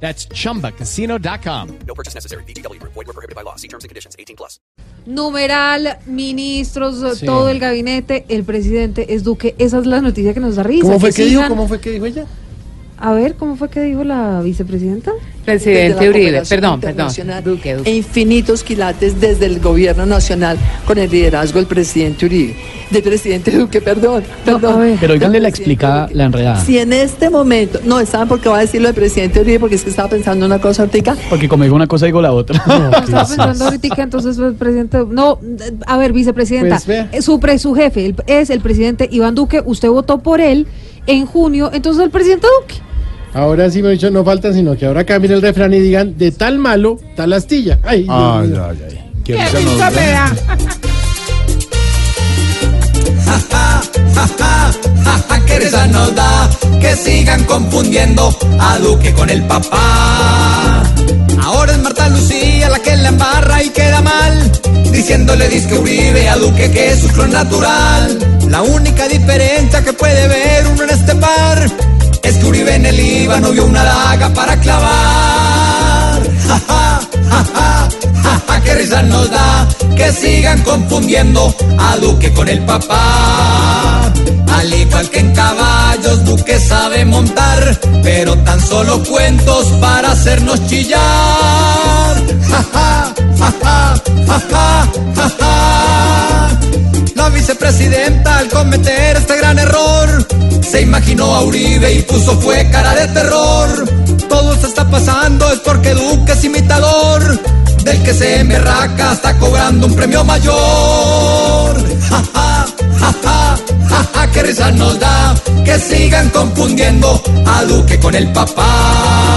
That's chumbacasino.com. No purchase necessary. BGW. Void were prohibited by law. See terms and conditions. 18 plus. Numeral, ministros, Sí. todo el gabinete, el presidente es Duque. Esa es la noticia que nos da risa. ¿Cómo fue que dijo? sigan- ¿Cómo fue que dijo ella? A ver, ¿cómo fue que dijo la vicepresidenta? Presidente la Uribe, perdón, perdón. internacional Duque, Duque. E infinitos quilates desde el gobierno nacional con el liderazgo del presidente Uribe. Del presidente Duque, perdón. perdón a ver. Pero oiganle la explicada, la enredada. Si en este momento, no, ¿saben por qué va a decir lo del presidente Uribe? Porque es que estaba pensando una cosa ahorita. Porque como digo una cosa, digo la otra. Estaba pensando ahorita entonces el presidente. No, a ver, vicepresidenta. Pues eh, su, pre- su jefe el- es el presidente Iván Duque. Usted votó por él en junio. Entonces el presidente Duque. Ahora sí me he dicho, no falta sino que ahora cambien el refrán y digan, de tal malo, tal astilla. Ay, Dios Ay, ay, ay. Qué risa nos da. que risa nos da que sigan confundiendo a Duque con el papá. Ahora es Marta Lucía la que la embarra y queda mal, diciéndole disque Uribe a Duque que es su clon natural. La única diferencia que puede ver uno en este par es que Uribe en el No vio una daga para clavar. Ja, ja, ja, ja, ja, qué risa nos da que sigan confundiendo a Duque con el papá. Al igual que en caballos, Duque sabe montar, pero tan solo cuentos para hacernos chillar. Ja, ja, ja, ja, ja, ja, ja. La vicepresidenta al cometer este gran error se imaginó a Uribe y puso fue cara de terror. Todo esto está pasando es porque Duque es imitador del que se emberraca está cobrando un premio mayor. Ja, ja, ja, ja, ja, ja, qué risa nos da que sigan confundiendo a Duque con el papá.